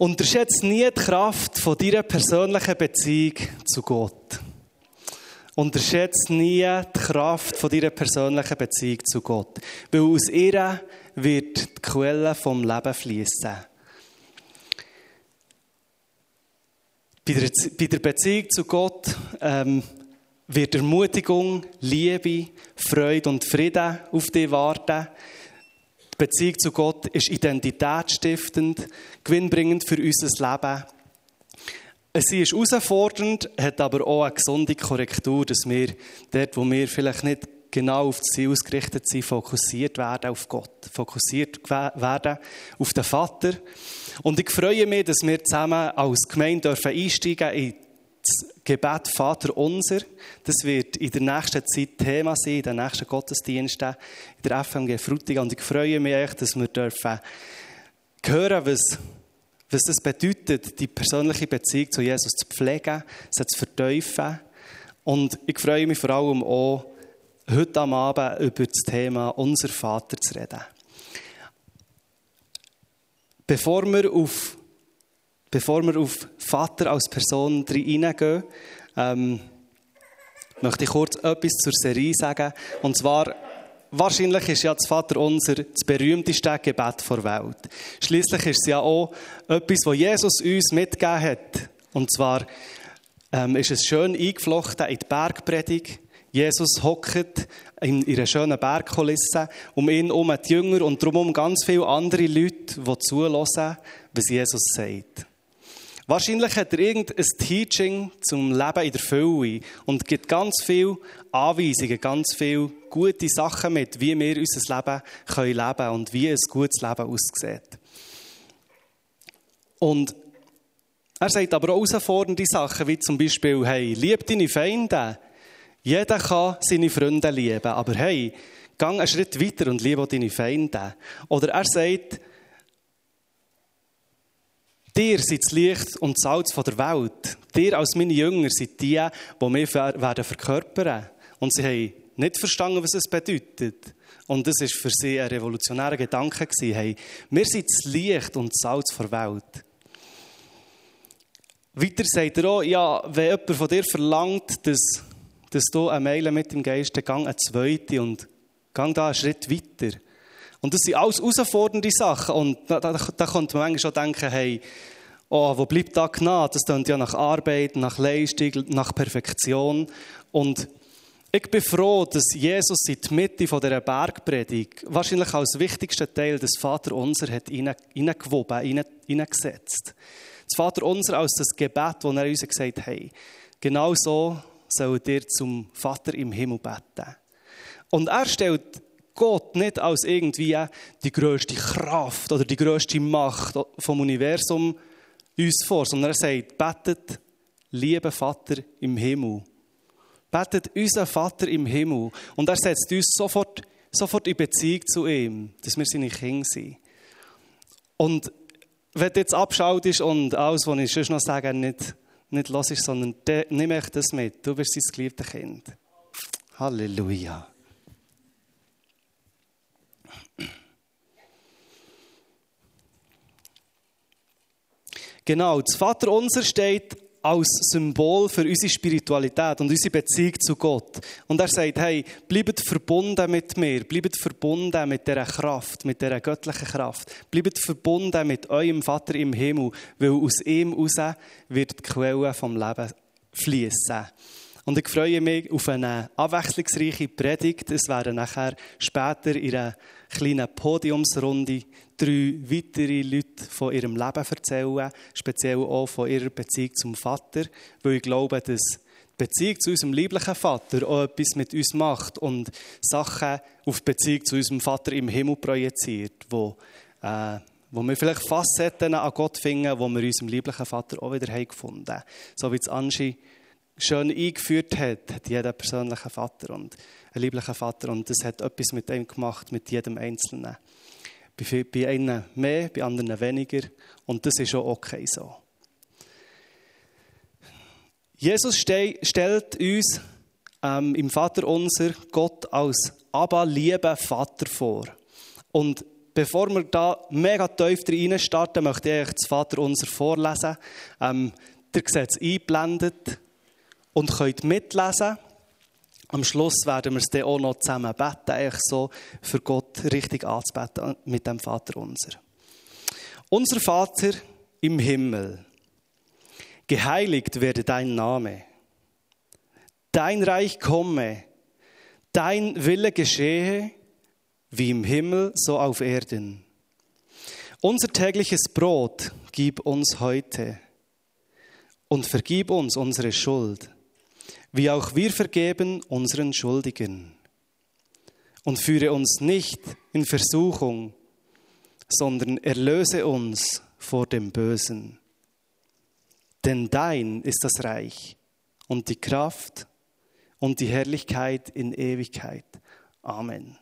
Unterschätze nie die Kraft von deiner persönlichen Beziehung zu Gott. Unterschätze nie die Kraft von deiner persönlichen Beziehung zu Gott. Weil aus ihr wird die Quelle vom Leben fließen. Bei der, Beziehung zu Gott ähm, wird Ermutigung, Liebe, Freude und Frieden auf dich warten. Beziehung zu Gott ist identitätsstiftend, gewinnbringend für unser Leben. Sie ist herausfordernd, hat aber auch eine gesunde Korrektur, dass wir dort, wo wir vielleicht nicht genau auf das Ziel ausgerichtet sind, fokussiert werden auf Gott, fokussiert werden auf den Vater. Und ich freue mich, dass wir zusammen als Gemeinde einsteigen in das Gebet Vater unser. Das wird in der nächsten Zeit Thema sein, in den nächsten Gottesdiensten, in der FMG Frutigen. Und ich freue mich dass wir dürfen hören, was was das bedeutet, die persönliche Beziehung zu Jesus zu pflegen, sie zu verteufeln. Und ich freue mich vor allem auch, heute am Abend über das Thema Unser Vater zu reden. Bevor wir auf, bevor wir auf Vater als Person hineingehen, ähm, möchte ich kurz etwas zur Serie sagen. Und zwar Wahrscheinlich ist ja das Vater unser das berühmteste Gebet der Welt. Schließlich ist es ja auch etwas, was Jesus uns mitgegeben hat. Und zwar ähm, ist es schön eingeflochten in die Bergpredigt. Jesus hockt in ihrer schönen Bergkulisse, um ihn herum die Jünger und darum ganz viele andere Leute, die zulassen, was Jesus sagt. Wahrscheinlich hat er irgendein Teaching zum Leben in der Fülle und gibt ganz viele Anweisungen, ganz viele gute Sachen mit, wie wir unser Leben können leben können und wie ein gutes Leben aussieht. Und er sagt aber auch herausfordernde Sachen, wie zum Beispiel, hey, lieb deine Feinde. Jeder kann seine Freunde lieben, aber hey, gang einen Schritt weiter und liebe deine Feinde. Oder er sagt, Dir seid das Licht und das Salz der Welt. Dir als meine Jünger seid die, die mich werden verkörpern. Und sie haben nicht verstanden, was es bedeutet. Und das war für sie ein revolutionärer Gedanke. Hey, wir sind das Licht und das Salz der Welt. Weiter sagt er auch, ja, wenn jemand von dir verlangt, dass, dass du eine Meile mit dem Geist, dann gang eine zweite und gang da einen Schritt weiter. Und das sind alles herausfordernde Sachen. Und da, da, da könnte man manchmal schon denken, hey, oh, wo bleibt da Gnade? Das klingt ja nach Arbeit, nach Leistung, nach Perfektion. Und ich bin froh, dass Jesus in die Mitte dieser Bergpredigt wahrscheinlich als wichtigsten Teil des Vater Unser hat hineingewoben, hineingesetzt. Das Vater Unser als das Gebet, wo er uns gesagt hat, hey, genau so sollt ihr zum Vater im Himmel beten. Und er stellt Gott nicht als irgendwie die größte Kraft oder die größte Macht vom Universum uns vor, sondern er sagt, betet, lieber Vater im Himmel. Betet unser Vater im Himmel. Und er setzt uns sofort, sofort in Beziehung zu ihm, dass wir seine Kinder sind. Und wenn du jetzt abschaltest und alles, was ich schon noch sage, nicht, nicht ist, sondern nimm ich das mit. Du bist sein geliebtes Kind. Halleluja. Genau, das Vaterunser steht als Symbol für unsere Spiritualität und unsere Beziehung zu Gott. Und er sagt, hey, bleibt verbunden mit mir, bleibt verbunden mit dieser Kraft, mit dieser göttlichen Kraft. Bleibt verbunden mit eurem Vater im Himmel, weil aus ihm heraus wird die Quelle vom Leben fließen. Und ich freue mich auf eine abwechslungsreiche Predigt. Es werden nachher später in einer kleinen Podiumsrunde drei weitere Leute von ihrem Leben erzählen, speziell auch von ihrer Beziehung zum Vater, weil ich glaube, dass die Beziehung zu unserem lieblichen Vater auch etwas mit uns macht und Sachen auf die Beziehung zu unserem Vater im Himmel projiziert, wo, äh, wo wir vielleicht Facetten an Gott finden, wo wir unserem lieblichen Vater auch wieder haben gefunden. So wie es Anschi schön eingeführt hat, hat jeder persönlichen Vater und einen lieblichen Vater und das hat etwas mit ihm gemacht, mit jedem Einzelnen. Bei, bei einen mehr, bei anderen weniger. Und das ist auch okay so. Jesus ste stellt uns ähm, im Vater unser Gott als aber lieber Vater vor. Und bevor wir da mega tief rein starten, möchte ich euch das Vater unser vorlesen. Ähm, ihr seht es eingeblendet und könnt mitlesen. Am Schluss werden wir es dann auch noch zusammen beten, eigentlich so für Gott richtig anzubeten mit dem Vater unser. Unser Vater im Himmel, geheiligt werde dein Name. Dein Reich komme, dein Wille geschehe, wie im Himmel, so auf Erden. Unser tägliches Brot gib uns heute und vergib uns unsere Schuld, wie auch wir vergeben unseren Schuldigen. Und führe uns nicht in Versuchung, sondern erlöse uns vor dem Bösen. Denn dein ist das Reich und die Kraft und die Herrlichkeit in Ewigkeit. Amen.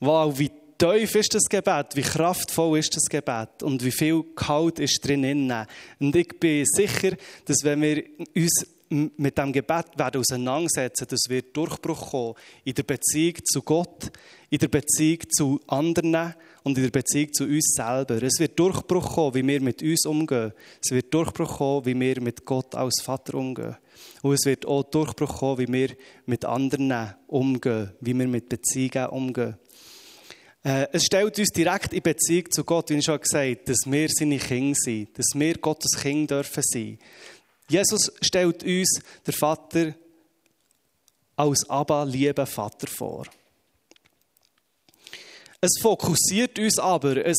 Wow, wie tief ist das Gebet, wie kraftvoll ist das Gebet und wie viel Gehalt ist drin. Und ich bin sicher, dass wenn wir uns mit dem Gebet werden auseinandersetzen, dass wir Durchbruch kommen in der Beziehung zu Gott, in der Beziehung zu anderen und in der Beziehung zu uns selber. Es wird Durchbruch kommen, wie wir mit uns umgehen. Es wird Durchbruch kommen, wie wir mit Gott als Vater umgehen. Und es wird auch Durchbruch kommen, wie wir mit anderen umgehen, wie wir mit Beziehungen umgehen. Äh, es stellt uns direkt in Beziehung zu Gott, wie ich schon gesagt habe, dass wir seine Kinder sind, dass wir Gottes Kinder dürfen sein. Jesus stellt uns der Vater als Abba, lieber Vater vor. Es fokussiert uns aber, es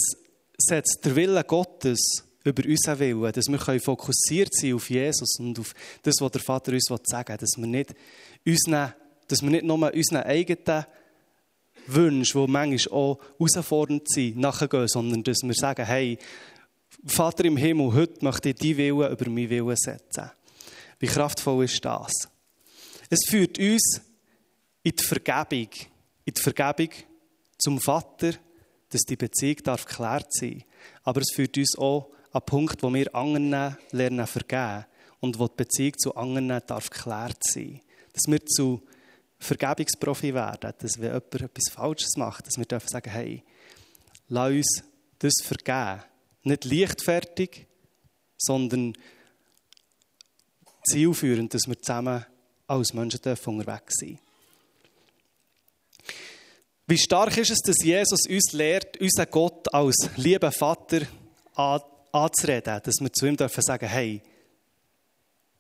setzt der Wille Gottes über unseren Willen, dass wir fokussiert sein auf Jesus und auf das, was der Vater uns sagen will, dass wir nicht, unseren, dass wir nicht nur unseren eigenen Wünsche, die manchmal auch herausfordernd sind, nachgehen, sondern dass wir sagen, hey, Vater im Himmel, heute möchte ich deinen Willen über meinen Willen setzen. Wie kraftvoll ist das? Es führt uns in die Vergebung, in die Vergebung zum Vater, dass die Beziehung darf geklärt sein Aber es führt uns auch an den Punkt, wo wir anderen lernen vergeben und wo die Beziehung zu anderen darf geklärt sein. Dass wir zu Vergebungsprofi werden, dass wenn jemand etwas Falsches macht, dass wir dürfen sagen, hey, lass uns das vergeben. Nicht leichtfertig, sondern zielführend, dass wir zusammen als Menschen dürfen unterwegs sein Wie stark ist es, dass Jesus uns lehrt, unseren Gott als lieber Vater anzureden, dass wir zu ihm dürfen sagen, hey,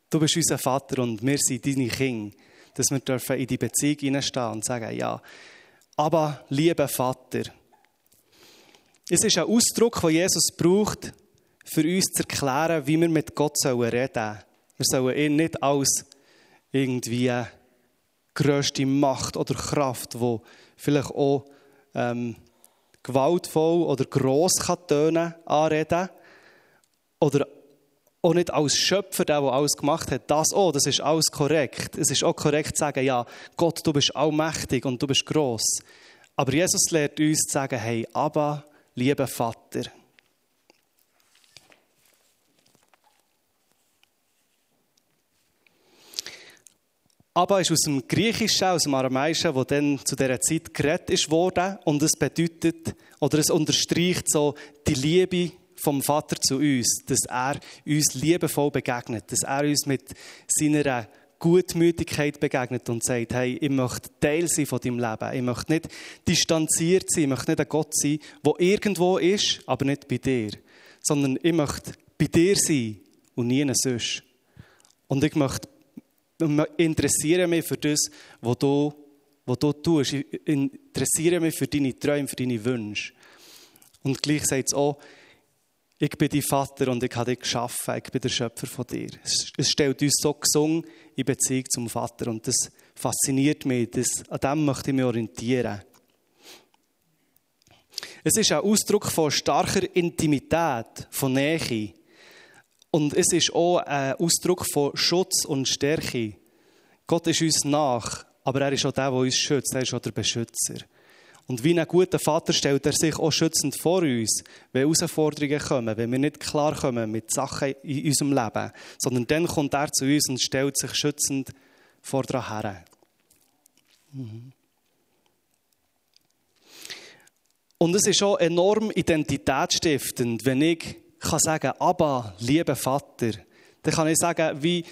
du bist unser Vater und wir sind deine Kinder dass wir dürfen in die Beziehung hineinstehen und sagen, ja, aber lieber Vater. Es ist ein Ausdruck, den Jesus braucht, für uns zu erklären, wie wir mit Gott reden sollen. Wir sollen ihn nicht als irgendwie grösste Macht oder Kraft, die vielleicht auch ähm, gewaltvoll oder gross kann tönen, anreden. Oder auch nicht als Schöpfer, der, der alles gemacht hat. Das auch, das ist alles korrekt. Es ist auch korrekt zu sagen, ja, Gott, du bist allmächtig und du bist gross. Aber Jesus lehrt uns zu sagen, hey, aber, lieber Vater. Abba ist aus dem Griechischen, aus dem Aramäischen, wo dann zu dieser Zeit geredet wurde. Und es bedeutet, oder es unterstreicht so die Liebe vom Vater zu uns, dass er uns liebevoll begegnet, dass er uns mit seiner Gutmütigkeit begegnet und sagt, hey, ich möchte Teil sein von deinem Leben. Ich möchte nicht distanziert sein, ich möchte nicht ein Gott sein, der irgendwo ist, aber nicht bei dir. Sondern ich möchte bei dir sein und nie sonst. Und ich möchte interessiere mich für das, was du, was du tust. Ich interessiere mich für deine Träume, für deine Wünsche. Und gleich sagt es auch, ich bin dein Vater und ich habe dich geschaffen. Ich bin der Schöpfer von dir. Es stellt uns so gesungen in Beziehung zum Vater und das fasziniert mich. Das, an dem möchte ich mich orientieren. Es ist ein Ausdruck von starker Intimität, von Nähe. Und es ist auch ein Ausdruck von Schutz und Stärke. Gott ist uns nach, aber er ist auch der, der uns schützt. Er ist auch der Beschützer. Und wie ein guter Vater stellt er sich auch schützend vor uns, wenn Herausforderungen kommen, wenn wir nicht klar kommen mit Sachen in unserem Leben, sondern dann kommt er zu uns und stellt sich schützend vor dran her. Mhm. Und es ist auch enorm identitätsstiftend, wenn ich kann sagen, aber lieber Vater, dann kann ich sagen, wie,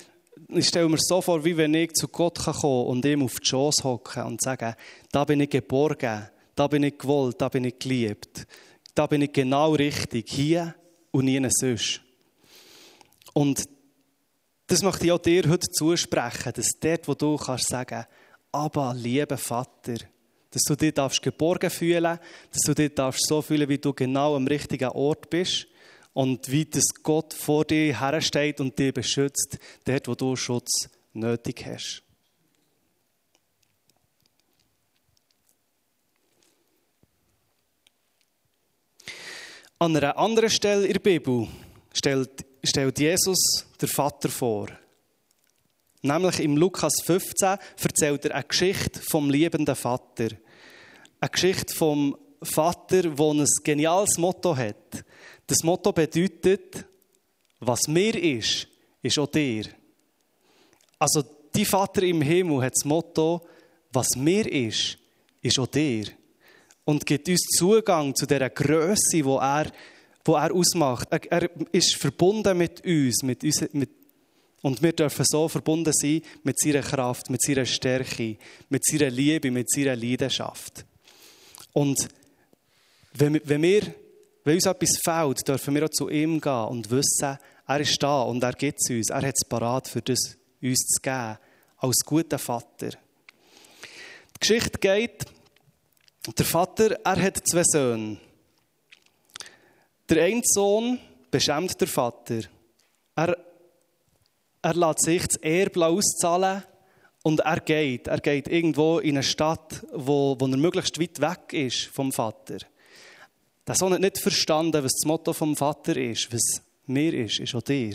ich stelle mir so vor, wie wenn ich zu Gott kann und ihm auf die Schoß hocken und sagen, da bin ich geborgen, da bin ich gewollt, da bin ich geliebt, da bin ich genau richtig, hier und nie sonst. Und das möchte ich auch dir heute zusprechen, dass dort, wo du kannst sagen, aber lieber Vater, dass du dich darfst geborgen fühlen, dass du dich darfst so fühlen, wie du genau am richtigen Ort bist und wie das Gott vor dir hersteht und dich beschützt, dort, wo du Schutz nötig hast. An einer anderen Stelle in der Bibel stellt, stellt Jesus der Vater vor. Nämlich im Lukas 15 erzählt er eine Geschichte vom liebenden Vater. Eine Geschichte vom Vater, der ein geniales Motto hat. Das Motto bedeutet, was mir ist, ist auch dir. Also, die Vater im Himmel hat das Motto, was mir ist, ist auch dir. Und gibt uns Zugang zu dieser Größe, die er, wo er ausmacht. Er, er ist verbunden mit uns, mit uns, mit und wir dürfen so verbunden sein mit seiner Kraft, mit seiner Stärke, mit seiner Liebe, mit seiner Leidenschaft. Und wenn, wenn, wir, wenn uns etwas fehlt, dürfen wir auch zu ihm gehen und wissen, er ist da und er gibt es uns. Er hat es parat, für das uns zu geben, als guter Vater. Die Geschichte geht, der Vater, er hat zwei Söhne. Der eine Sohn beschämt der Vater. Er er lässt sich das Erbe auszahlen und er geht. Er geht irgendwo in eine Stadt, wo, wo er möglichst weit weg ist vom Vater. Der Sohn hat nicht verstanden, was das Motto vom Vater ist, was mir ist, ist auch dir.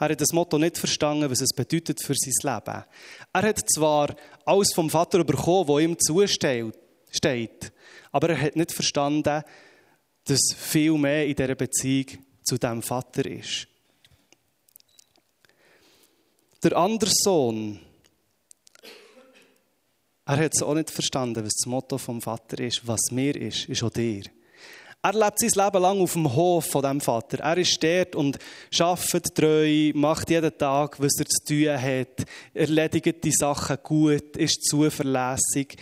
Er hat das Motto nicht verstanden, was es bedeutet für sein Leben. Er hat zwar alles vom Vater bekommen, was ihm zusteht, aber er hat nicht verstanden, dass viel mehr in dieser Beziehung zu dem Vater ist. Der andere Sohn, er hat es auch nicht verstanden, was das Motto vom Vater ist. Was mir ist, ist auch dir. Er lebt sein Leben lang auf dem Hof von dem Vater. Er ist dort und arbeitet treu, macht jeden Tag, was er zu tun hat, erledigt die Sachen gut, ist zuverlässig.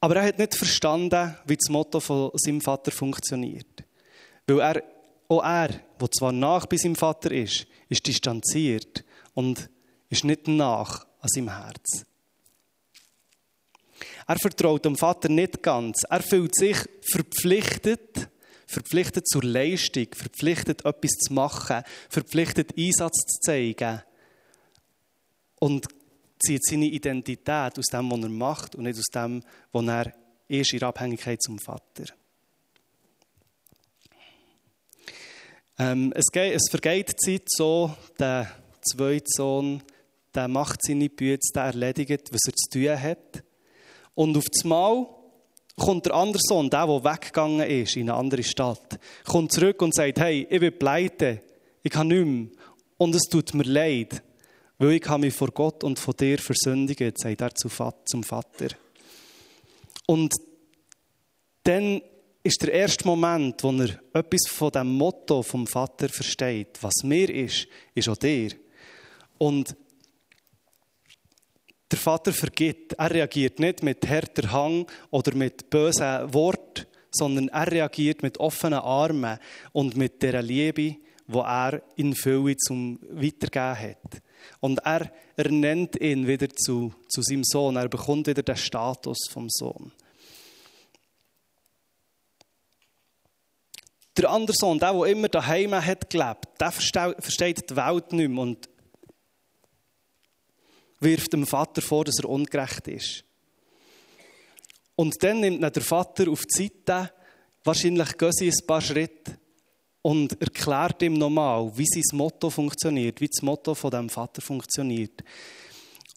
Aber er hat nicht verstanden, wie das Motto von seinem Vater funktioniert. Weil er, auch er, der zwar nach bei seinem Vater ist, ist distanziert und ist nicht nach an seinem Herz. Er vertraut dem Vater nicht ganz. Er fühlt sich verpflichtet, verpflichtet zur Leistung, verpflichtet etwas zu machen, verpflichtet Einsatz zu zeigen und zieht seine Identität aus dem, was er macht und nicht aus dem, was er ist in Abhängigkeit zum Vater. Ähm, es, es vergeht die Zeit so, der zweite Sohn der macht seine Bücher, der erledigt, was er zu tun hat. Und auf das Mal kommt der andere Sohn, der, der weggegangen ist in eine andere Stadt, kommt zurück und sagt, hey, ich bin pleite, ich kann nicht mehr und es tut mir leid, weil ich mich vor Gott und vor dir versündigt, sagt er zum Vater. Und dann ist der erste Moment, wo er etwas von dem Motto vom Vater versteht. Was mir ist, ist auch dir. Und der Vater vergibt. Er reagiert nicht mit härter Hang oder mit bösen Worten, sondern er reagiert mit offenen Armen und mit der Liebe, wo er in Fülle zum Weitergeben hat. Und er, er nennt ihn wieder zu, zu seinem Sohn. Er bekommt wieder den Status vom Sohn. Der andere Sohn, der, der immer daheim hat gelebt, der versteht die Welt nicht mehr und wirft dem Vater vor, dass er ungerecht ist. Und dann nimmt er der Vater auf die Seite, wahrscheinlich gehen sie ein paar Schritte und erklärt ihm nochmal, wie sein Motto funktioniert, wie das Motto von dem Vater funktioniert.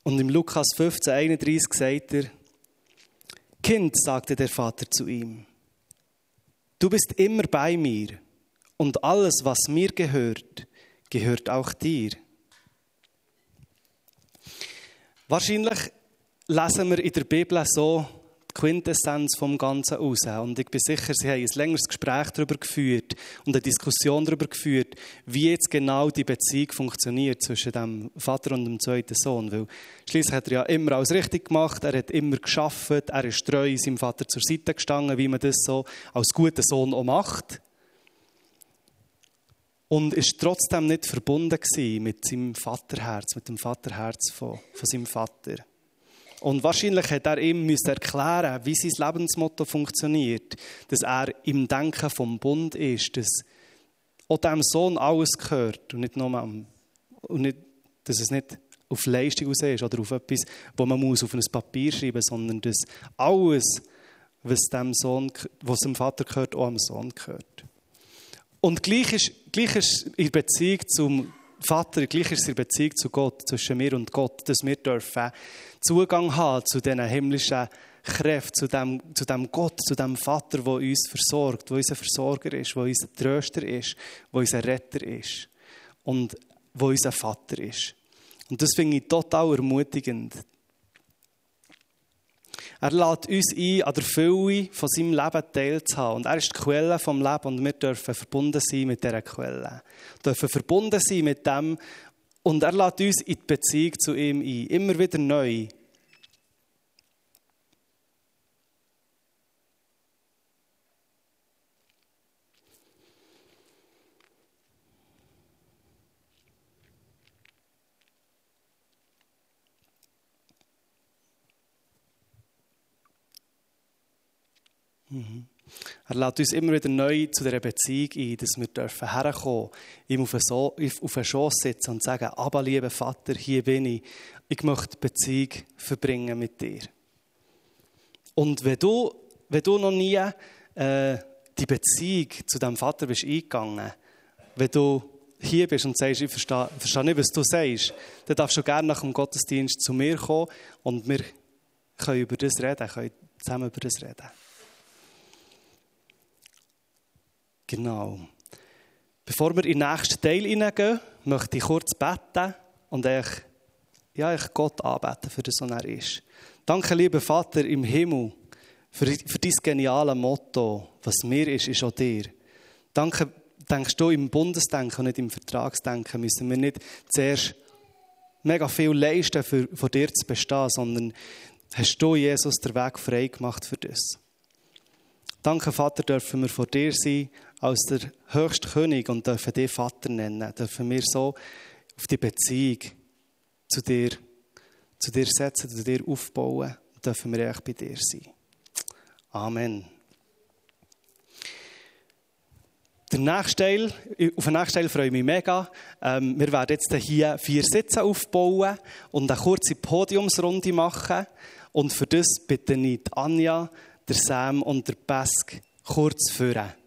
Und im Lukas 15, 31 sagt er, Kind, sagte der Vater zu ihm, du bist immer bei mir und alles, was mir gehört, gehört auch dir. Wahrscheinlich lesen wir in der Bibel so Quintessenz vom Ganzen raus. Und ich bin sicher, sie haben ein längeres Gespräch darüber geführt und eine Diskussion darüber geführt, wie jetzt genau die Beziehung funktioniert zwischen dem Vater und dem zweiten Sohn. Weil schließlich hat er ja immer alles richtig gemacht, er hat immer geschafft, er ist treu seinem Vater zur Seite gestanden, wie man das so als guter Sohn auch macht. Und ist trotzdem nicht verbunden mit seinem Vaterherz, mit dem Vaterherz von, von seinem Vater. Und wahrscheinlich hat er ihm erklären wie sein Lebensmotto funktioniert. Dass er im Denken vom Bund ist, dass auch dem Sohn alles gehört und nicht nur am, und nicht, dass es nicht auf Leistung aus ist oder auf etwas, wo man muss auf ein Papier schreiben muss, sondern dass alles, was dem Sohn, was dem Vater gehört, auch dem Sohn gehört. Und gleich ist, gleich ist in Beziehung zum Vater, gleich ist es Beziehung zu Gott, zwischen mir und Gott, dass wir dürfen Zugang haben zu diesen himmlischen Kräften, zu dem, zu dem Gott, zu dem Vater, der uns versorgt, der unser Versorger ist, der unser Tröster ist, der unser Retter ist und der unser Vater ist. Und das finde ich total ermutigend. Er lädt uns ein, an der Fülle von seinem Leben teilzuhaben. Und er ist die Quelle vom Leben und wir dürfen verbunden sein mit dieser Quelle. Wir dürfen verbunden sein mit dem und er lädt uns in die Beziehung zu ihm ein. Immer wieder neu. Er lädt uns immer wieder neu zu dieser Beziehung ein, dass wir dürfen herkommen, ihm auf den Schoß sitzen und sagen, aber lieber Vater, hier bin ich. Ich möchte Beziehung verbringen mit dir. Und wenn du, wenn du noch nie äh, die Beziehung zu deinem Vater bist eingegangen, wenn du hier bist und sagst, ich verstehe, verstehe nicht, was du sagst, dann darfst du gerne nach dem Gottesdienst zu mir kommen und wir können über das reden, können zusammen über das reden. Genau. Bevor wir in den nächsten Teil hineingehen, möchte ich kurz beten und euch, ja, euch Gott anbeten, für das, was er ist. Danke, lieber Vater im Himmel, für, für dein geniale Motto. Was mir ist, ist auch dir. Danke, denkst du im Bundesdenken und nicht im Vertragsdenken, müssen wir nicht zuerst mega viel leisten, für, vor dir zu bestehen, sondern hast du, Jesus, den Weg frei gemacht für das. Danke, Vater, dürfen wir vor dir sein als der höchste König und dürfen dich Vater nennen. Dürfen wir so auf die Beziehung zu dir, zu dir setzen, zu dir aufbauen und dürfen wir echt bei dir sein. Amen. Der nächste Teil, auf den nächsten Teil freue ich mich mega. Ähm, wir werden jetzt hier vier Sitze aufbauen und eine kurze Podiumsrunde machen. Und für das bitte ich Anja, der Sam und der Pesk kurz führen.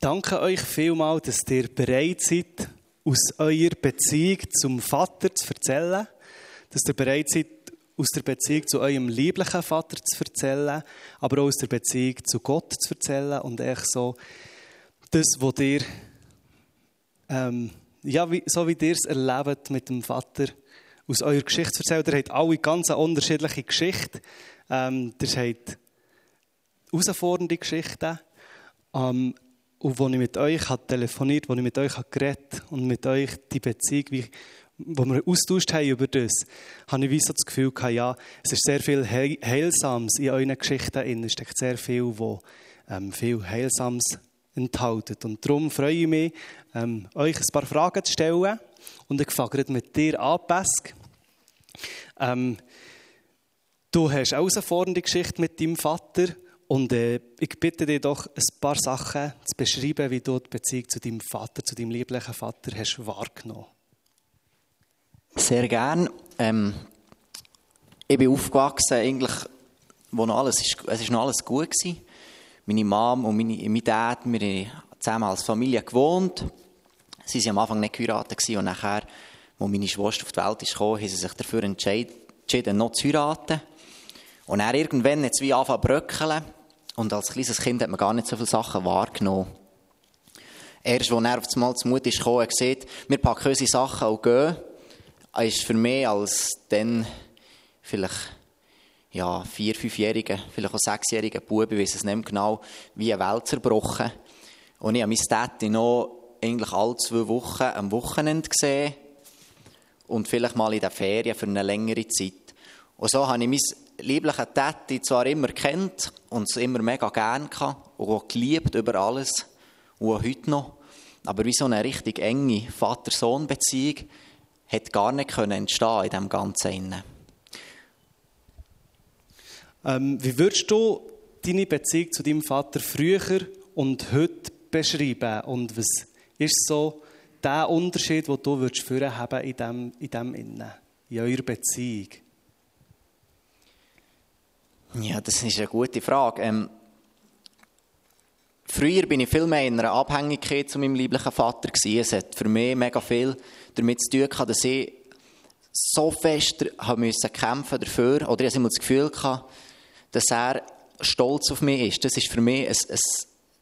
Danke euch vielmals, dass ihr bereit seid, aus eurer Beziehung zum Vater zu erzählen. Dass ihr bereit seid, aus der Beziehung zu eurem lieblichen Vater zu erzählen, aber auch aus der Beziehung zu Gott zu erzählen und echt so das, was ihr, ähm, ja, wie, so wie ihr es erlebt mit dem Vater, aus eurer Geschichte zu erzählen. Ihr habt alle ganz unterschiedliche Geschichten. Ähm, ihr habt herausfordernde Geschichten. Ähm, und als ich mit euch habe telefoniert, als ich mit euch habe geredet und mit euch die Beziehung, wie, wo wir austauscht haben über das, habe ich wie so das Gefühl gehabt, ja, es ist sehr viel Heilsames in euren Geschichten. Es steckt sehr viel, wo ähm, viel Heilsames enthält. Und darum freue ich mich, ähm, euch ein paar Fragen zu stellen. Und ich fange mit dir an, Pesk. Ähm, du hast auch eine Geschichte mit deinem Vater Und äh, ich bitte dich doch, ein paar Sachen zu beschreiben, wie du die Beziehung zu deinem Vater, zu deinem lieblichen Vater hast wahrgenommen. Sehr gern. Ähm, ich bin aufgewachsen, eigentlich, wo noch alles, es ist noch alles gut gewesen. Meine Mom und meine, mein Dad, wir haben zusammen als Familie gewohnt. Sie waren am Anfang nicht geheiratet und nachher, als meine Schwester auf die Welt gekommen, haben sie sich dafür entschieden, noch zu heiraten. Und dann irgendwann hat wie angefangen zu bröckeln. Und als kleines Kind hat man gar nicht so viele Sachen wahrgenommen. Erst, als er auf einmal zu Mut ist gekommen, gesagt, wir packen unsere Sachen und gehen, ist für mich als dann vielleicht ja, vier-, fünfjähriger, vielleicht auch sechsjähriger Bub, ich weiß es nicht genau, wie eine Welt zerbrochen. Und ich habe meine Städte noch eigentlich alle zwei Wochen am Wochenende gesehen und vielleicht mal in den Ferien für eine längere Zeit. Und so habe ich mein lieblichen Täti zwar immer kennt und es immer mega gern gehabt und auch geliebt über alles und auch heute noch, aber wie so eine richtig enge Vater-Sohn-Beziehung hat gar nicht können entstehen in dem Ganzen. Ähm, wie würdest du deine Beziehung zu deinem Vater früher und heute beschreiben und was ist so der Unterschied, den du würdest haben in dem, in dem Innen, in eurer Beziehung? Ja, das ist eine gute Frage. Ähm, früher bin ich viel mehr in einer Abhängigkeit zu meinem lieblichen Vater gewesen. Es hat für mich mega viel damit zu tun dass ich so fest haben müssen kämpfen dafür, oder ich hatte das Gefühl dass er stolz auf mich ist. Das ist für mich ein, ein,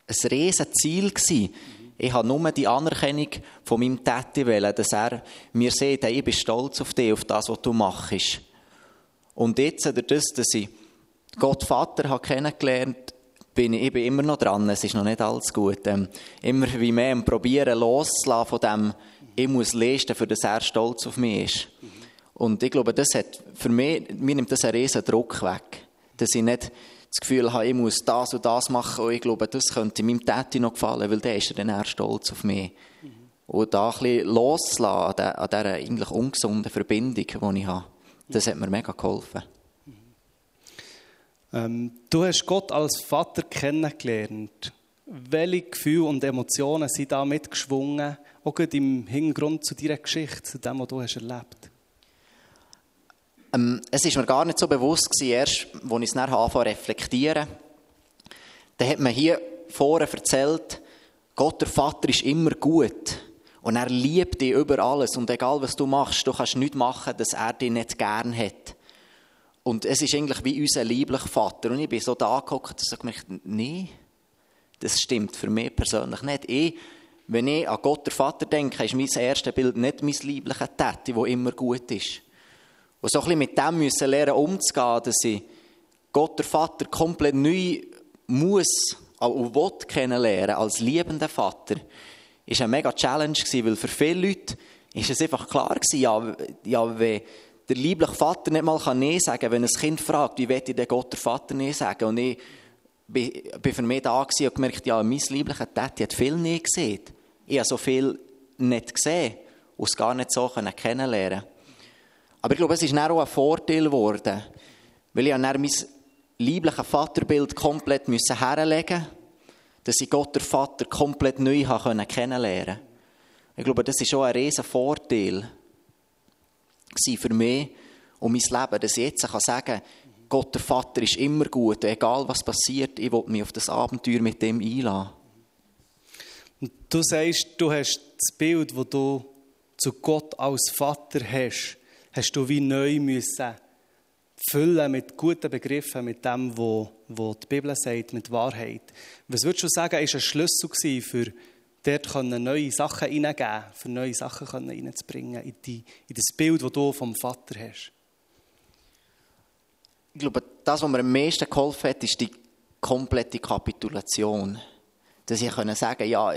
ein riesen Ziel gewesen. Ich habe nur die Anerkennung von meinem Täti dass er mir sagt, hey, ich bin stolz auf dich, auf das, was du machst. Und jetzt, durch das, dass ich Gott Vater habe kennengelernt bin ich, ich bin immer noch dran, es ist noch nicht alles gut. Ähm, immer wie mehr am Probieren loszulassen von dem, ich muss leisten, für das er stolz auf mich ist. Und ich glaube, das hat, für mich, mir nimmt das einen riesen Druck weg. Dass ich nicht das Gefühl habe, ich muss das und das machen und ich glaube, das könnte meinem Täti noch gefallen, weil der ist dann eher stolz auf mich. Mhm. Und da ein bisschen loszulassen an dieser eigentlich ungesunden Verbindung, die ich habe, das hat mir mega geholfen. Ähm, du hast Gott als Vater kennengelernt. Welche Gefühle und Emotionen sind da mitgeschwungen, auch im Hintergrund zu deiner Geschichte, zu dem, was du hast erlebt ähm, Es war mir gar nicht so bewusst, gewesen, erst als ich es dann anfangen zu reflektieren. Da hat man hier vorher erzählt, Gott, der Vater, ist immer gut. Und er liebt dich über alles. Und egal, was du machst, du kannst nichts machen, dass er dich nicht gern hat. Und es ist eigentlich wie unser lieblicher Vater. Und ich bin so da geguckt und habe gedacht, nee, das stimmt für mich persönlich nicht. Ich, wenn ich an Gott, der Vater, denke, ist mein erstes Bild nicht mein lieblicher Täti, der immer gut ist. Und so ein bisschen mit dem müssen lernen umzugehen, dass ich Gott, der Vater, komplett neu muss und will kennenlernen als liebender Vater, ist eine mega Challenge weil für viele Leute ist es einfach klar gewesen, ja, ja wenn der liebliche Vater nicht mal Nein sagen kann, wenn ein Kind fragt, wie will ich denn Gott der Vater Nein sagen? Und ich bin für mich da und gemerkt, ja, mein lieblicher Täti hat viel Nein gesehen. Ich habe so viel nicht gesehen und es gar nicht so kennenlernen Aber ich glaube, es ist dann auch ein Vorteil geworden, weil ich dann mein liebliches Vaterbild komplett herlegen musste, dass ich Gott der Vater komplett neu kennenlernen konnte. Ich glaube, das ist schon ein riesen Vorteil für mich und mein Leben, dass ich jetzt sagen kann, Gott der Vater ist immer gut, egal was passiert, ich will mich auf das Abenteuer mit dem einladen. Du sagst, du hast das Bild, das du zu Gott als Vater hast, hast du wie neu müssen füllen mit guten Begriffen, mit dem, was die Bibel sagt, mit Wahrheit. Was würdest du sagen, ist ein Schlüssel für dort können neue Sachen hineingeben, für neue Sachen können hineinzubringen in, die, in das Bild, das du vom Vater hast? Ich glaube, das, was mir am meisten geholfen hat, ist die komplette Kapitulation. Dass ich können sagen ja,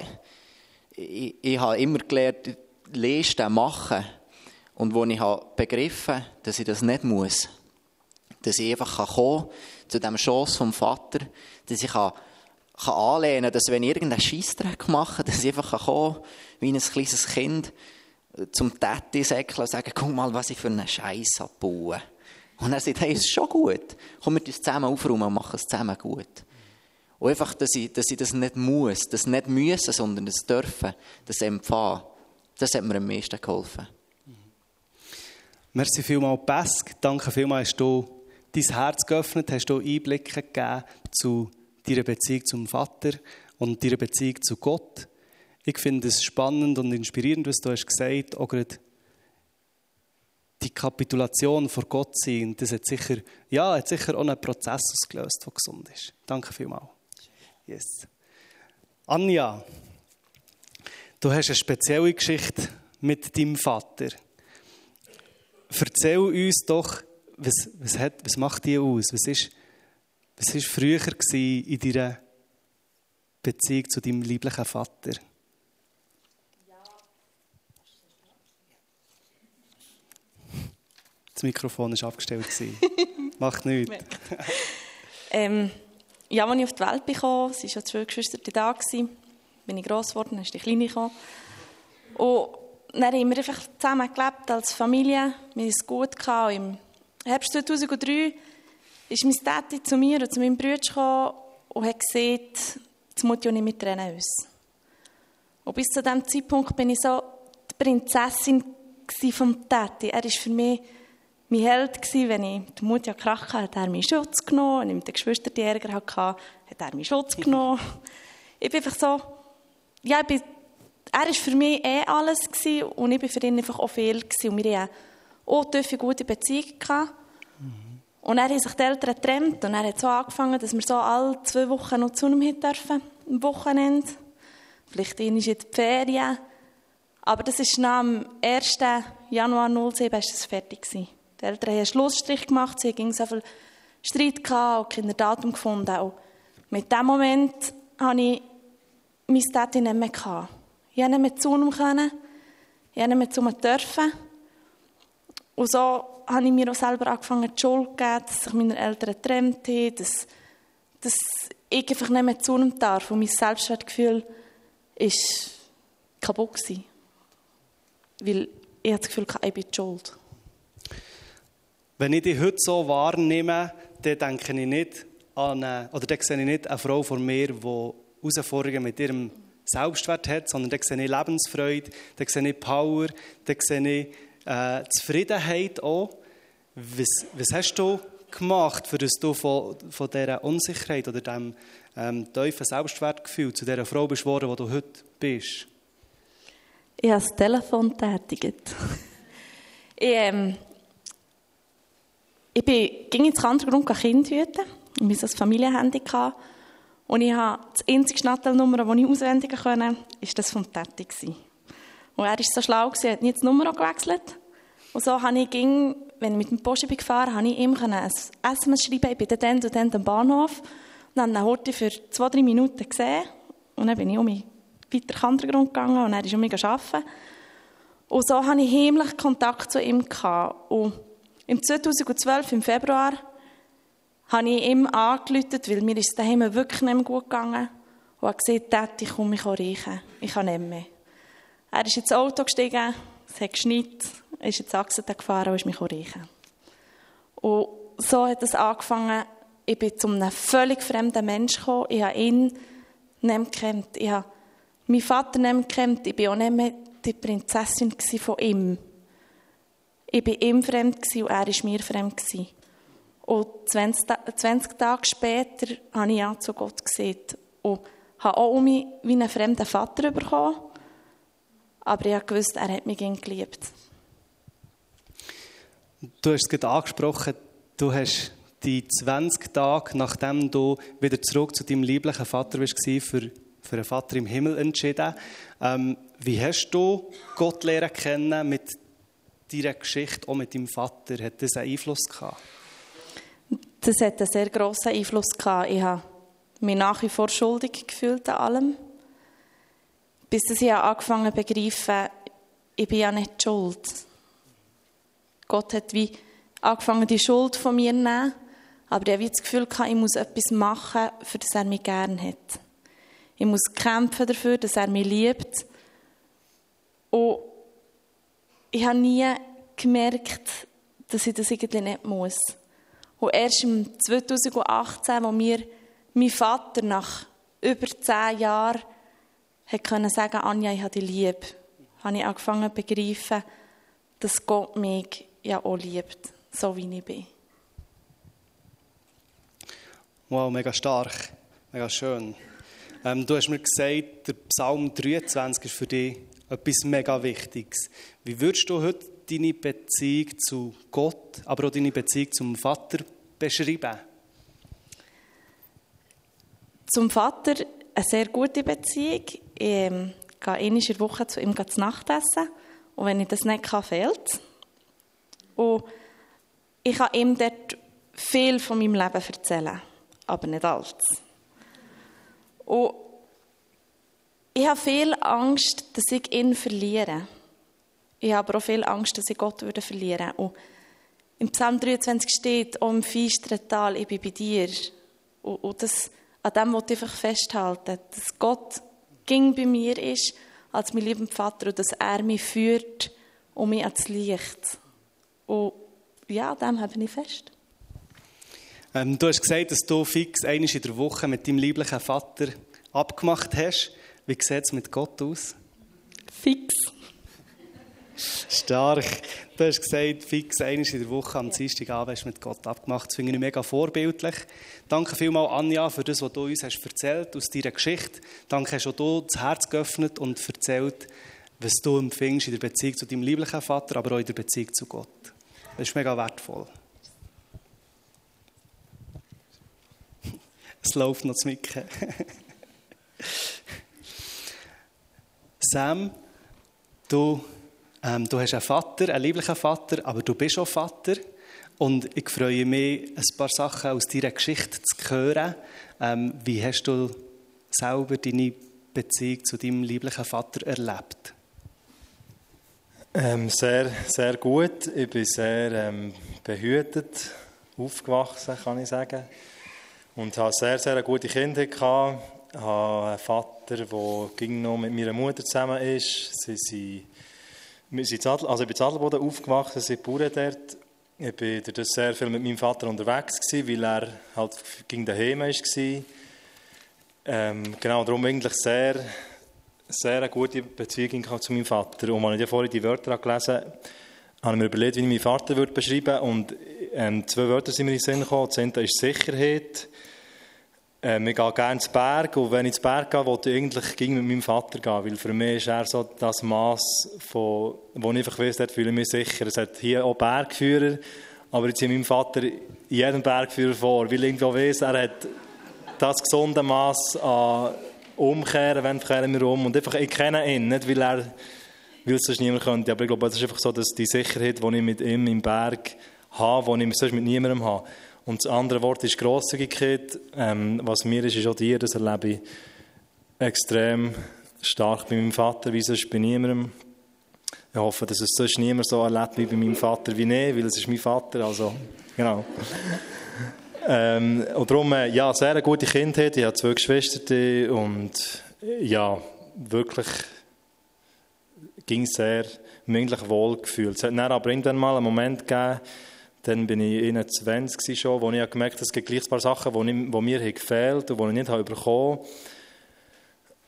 ich, ich, habe immer gelernt, lesen, machen. Und wo ich habe begriffen dass ich das nicht muss, dass ich einfach kommen kann zu dem Schoss vom Vater, dass ich kann kann anlehnen dass wenn ich irgendeinen Scheissdreck mache, dass ich einfach kommen kann, wie ein kleines Kind, äh, zum Täti säckeln und sagen, guck mal, was ich für einen Scheiß abbaue. Und er sagt, hey, ist schon gut. Komm, wir uns zusammen aufräumen und machen es zusammen gut. Und einfach, dass ich, dass ich das nicht muss, das nicht müssen, sondern das dürfen, das empfangen. Das hat mir am meisten geholfen. Merci vielmals, Pesk. Danke vielmals, hast du dein Herz geöffnet, hast du Einblicke gegeben zu deiner Beziehung zum Vater und deiner Beziehung zu Gott. Ich finde es spannend und inspirierend, was du hast gesagt, gerade die Kapitulation vor Gott sein, das hat sicher, ja, hat sicher auch einen Prozess ausgelöst, der gesund ist. Danke vielmals. Yes. Anja, du hast eine spezielle Geschichte mit deinem Vater. Erzähl uns doch, was, was, hat, was macht die aus? Was ist, was ist früher in deiner Beziehung zu deinem lieblichen Vater? Das Mikrofon war abgestellt. Macht nichts. ähm, ja, als ich auf die Welt kam, es waren schon zwei Geschwister da, bin ich gross geworden, dann ist die Kleine gekommen. Und dann haben wir einfach zusammen gelebt als Familie. Wir haben es gut gehabt. Im Herbst 2003 ist mein Tati zu mir und zu meinem Bruder gekommen und hat gesagt, jetzt muss ich auch nicht mehr trennen uns. Und bis zu diesem Zeitpunkt bin ich so die Prinzessin vom Tati. Er war für mich mein Held gewesen, wenn ich die Mutter Krach hatte, hat er meinen Schutz genommen. Wenn ich mit den Geschwistern die Ärger hatte, hat er meinen Schutz genommen. Ich bin einfach so, ja, ich bin, er war für mich eh alles gewesen, und ich war für ihn einfach auch viel gewesen. Und wir hatten auch eine gute Beziehung. Gehabt. Und er hat sich die Eltern getrennt und er hat so angefangen, dass wir so alle zwei Wochen noch zu ihm dürfen, am Wochenende. Vielleicht in die Ferien. Aber das ist nach dem 1. Januar 2007 ist es fertig gewesen. Die Eltern haben einen Schlussstrich gemacht, sie hatten so viel Streit gehabt und kein Datum gefunden. Und mit diesem Moment hatte ich meine Tätin nicht mehr. Gehabt. Ich konnte nicht mehr zu ihm, ich konnte nicht mehr zu ihm dürfen. Und so habe ich mir auch selber angefangen, die Schuld zu geben, dass sich meine Eltern getrennt haben, dass, dass ich einfach nicht mehr zu ihm darf. Und mein Selbstwertgefühl war kaputt. Gewesen. Weil ich habe das Gefühl, ich bin schuld. Wenn ich die heute so wahrnehme, dann denke ich nicht an eine, oder dann sehe ich nicht eine Frau vor mir, die Herausforderungen mit ihrem Selbstwert hat, sondern dann sehe ich Lebensfreude, dann sehe ich Power, dann sehe ich äh, Zufriedenheit auch. Was, was hast du gemacht, für dass du von, von dieser Unsicherheit oder diesem ähm, tiefen Selbstwertgefühl zu dieser Frau bist geworden, die du heute bist? Ich habe das Telefon tätigt. ich, ähm, ich bin, ging ins Kandergrund Kind hüten. Wir hatten ein Familienhandy. Und ich habe das einzige Schnattelnummer, das ich auswendig konnte, war das vom Tati. Und er war so schlau, er hat nie die Nummer gewechselt. Und so habe ich, wenn ich mit dem Post gefahren habe ich ihm ein SMS schreiben, ich bin dann und dann am Bahnhof. Und dann habe ich ihn für zwei, drei Minuten gesehen. Und dann bin ich um mich weiter Kandergrund gegangen und er ist um mich arbeiten. Und so hatte ich heimlich Kontakt zu ihm. Gehabt. Und im 2012, im Februar, habe ich ihm angerufen, weil mir ist daheim wirklich nicht mehr gut gegangen. Und er hat gesagt, Tati, komm, ich kann riechen. Ich kann nicht mehr. Er ist ins Auto gestiegen, es hat geschneit, ist ins Achsen gefahren und ist mich riechen. Und so hat es angefangen, ich bin zu einem völlig fremden Menschen gekommen. Ich habe ihn nicht gekannt. Ich habe meinen Vater nicht gekannt. Ich war auch nicht mehr die Prinzessin von ihm. Ich war ihm fremd und er war mir fremd. Und 20, 20 Tage später habe ich ja zu Gott gesehen und habe auch mich wie einen fremden Vater bekommen. Aber ich wusste, er hat mich geliebt. Du hast es gerade angesprochen, du hast die 20 Tage, nachdem du wieder zurück zu deinem lieblichen Vater warst, für, für einen Vater im Himmel entschieden. Ähm, wie hast du Gott lernen kennen mit deiner Geschichte, auch mit deinem Vater, hat das einen Einfluss gehabt? Das hat einen sehr grossen Einfluss gehabt. Ich habe mich nach wie vor schuldig gefühlt an allem. Bis ich angefangen habe zu begreifen, ich bin ja nicht schuld. Gott hat wie angefangen, die Schuld von mir zu nehmen, aber ich habe das Gefühl ich muss etwas machen, für das er mich gerne hat. Ich muss kämpfen dafür, dass er mich liebt. Und ich habe nie gemerkt, dass ich das irgendwie nicht muss. Und erst im 2018, als wir mein Vater nach über zehn Jahren hat können sagen, Anja, ich habe dich lieb, habe ich angefangen zu begreifen, dass Gott mich ja auch liebt, so wie ich bin. Wow, mega stark, mega schön. Ähm, du hast mir gesagt, der Psalm 23 ist für dich etwas mega Wichtiges. Wie würdest du heute deine Beziehung zu Gott, aber auch deine Beziehung zum Vater beschreiben? Zum Vater eine sehr gute Beziehung. Ich ähm, gehe einmal in der Woche zu ihm zu Nacht essen. Und wenn ich das nicht kann, fehlt es. Und ich kann ihm dort viel von meinem Leben erzählen, aber nicht alles. Und ich habe viel Angst, dass ich ihn verliere. Ich habe aber auch viel Angst, dass ich Gott würde verlieren Und im Psalm 23 steht, «O im finsteren Tal, ich bin bei dir.» Und, und das, an dem wollte ich einfach festhalten, dass Gott ging bei mir ist, als mein lieber Vater, und dass er mich führt und mich ans Licht. Und ja, an dem habe ich fest. Ähm, du hast gesagt, dass du fix einmal in der Woche mit deinem lieblichen Vater abgemacht hast. Wie sieht es mit Gott aus? Fix. Stark. Du hast gesagt, fix einmal in der Woche am Dienstagabend hast du mit Gott abgemacht. Das finde ich mega vorbildlich. Danke vielmals, Anja, für das, was du uns hast erzählt aus deiner Geschichte. Danke, hast auch du das Herz geöffnet und erzählt, was du empfindest in der Beziehung zu deinem lieblichen Vater, aber auch in der Beziehung zu Gott. Das ist mega wertvoll. Es läuft noch zu Micken. Sam, du, ähm, du hast einen Vater, einen lieblichen Vater, aber du bist auch Vater. Und ich freue mich, ein paar Sachen aus deiner Geschichte zu hören. Ähm, wie hast du selber deine Beziehung zu deinem lieblichen Vater erlebt? Ähm, sehr, sehr gut. Ich bin sehr ähm, behütet aufgewachsen, kann ich sagen. Und hatte sehr, sehr gute Kindheit. Gehabt. Ich habe einen Vater, der noch mit meiner Mutter zusammen ist. Sie sind, wir sind Adel, also ich bin in Adelboden aufgewachsen, sind Bauern dort. Ich war dadurch sehr viel mit meinem Vater unterwegs, gewesen, weil er halt gegen daheim war. Ähm, genau, darum eigentlich sehr sehr gute Beziehung zu meinem Vater. Und als ich vorhin die Wörter gelesen habe, habe ich mir überlegt, wie ich meinen Vater würde beschreiben würde. Und ähm, zwei Wörter sind mir in den Sinn gekommen. Das eine ist Sicherheit. Ähm, ich gehe gerne ins Berg. Und wenn ich ins Berg gehe, wollte ich eigentlich mit meinem Vater gehen. Weil für mich ist er so das Maß, von, wo ich einfach weiss, dort fühle ich mich sicher. Es hat hier auch Bergführer. Aber ich ziehe meinem Vater jeden Bergführer vor. Weil ich irgendwo weiss, er hat das gesunde Maß an umkehren, wenn kehren wir um. Und einfach, ich kenne ihn, nicht weil er, weil es sonst niemand könnte. Aber ich glaube, es ist einfach so, dass die Sicherheit, die ich mit ihm im Berg habe, die ich sonst mit niemandem habe. Und das andere Wort ist Grosszügigkeit. Ähm, was mir ist, ist auch dir, das erlebe ich extrem stark bei meinem Vater, wie sonst bei niemandem. Ich hoffe, dass es sonst niemand so erlebt wie bei meinem Vater wie ich, weil es ist mein Vater, also, genau. Ähm, und darum, äh, ja, sehr eine gute Kindheit. Ich habe zwei Geschwister und ja, wirklich ging sehr männlich wohl gefühlt. Es hat dann aber irgendwann mal einen Moment gegeben, dann bin ich 21 schon, wo ich gemerkt habe, es gibt gleich ein paar Sachen, die, mir gefehlt und die ich nicht habe bekommen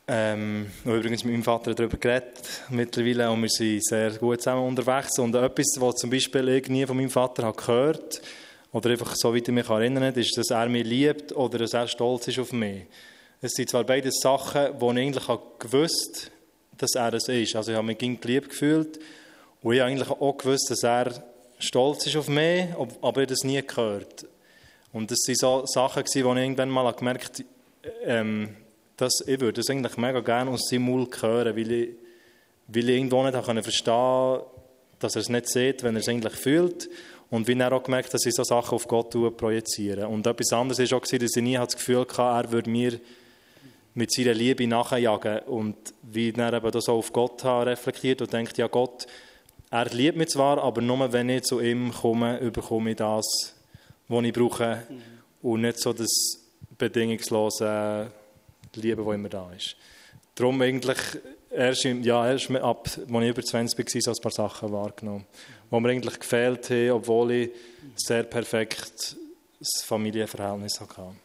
ähm, habe übrigens mit meinem Vater darüber geredet mittlerweile und wir sind sehr gut zusammen unterwegs. Und etwas, was zum Beispiel ich nie von meinem Vater habe gehört habe, oder einfach so, wie ich mich erinnere, ist, dass er mich liebt oder dass er stolz ist auf mich. Es sind zwar beide Sachen, wo ich eigentlich gewusst dass er es ist. Also ich habe mich geliebt gefühlt und ich habe eigentlich auch gewusst, dass er stolz ist auf mich, aber ich habe das nie gehört. Und das waren so Sachen, die ich irgendwann mal gemerkt habe, ähm, dass ich würde das eigentlich mega gerne aus seinem Mund hören, weil ich, weil ich irgendwo nicht verstehen konnte, dass er es nicht sieht, wenn er es eigentlich fühlt. Und wie er auch gemerkt, dass ich so Sachen auf Gott projiziere. Und etwas anderes war auch, dass ich nie das Gefühl hatte, er würde mir mit seiner Liebe nachjagen. Und wie er eben das auch auf Gott reflektiert und denkt, ja Gott, er liebt mich zwar, aber nur wenn ich zu ihm komme, überkomme ich das, was ich brauche. Mhm. Und nicht so das bedingungslose Liebe, das immer da ist. Darum eigentlich erst, ja, erst ab, als ich über 20 war, so ein paar Sachen wahrgenommen wo mir eigentlich gefehlt haben, obwohl ich sehr perfektes Familienverhältnis hatte.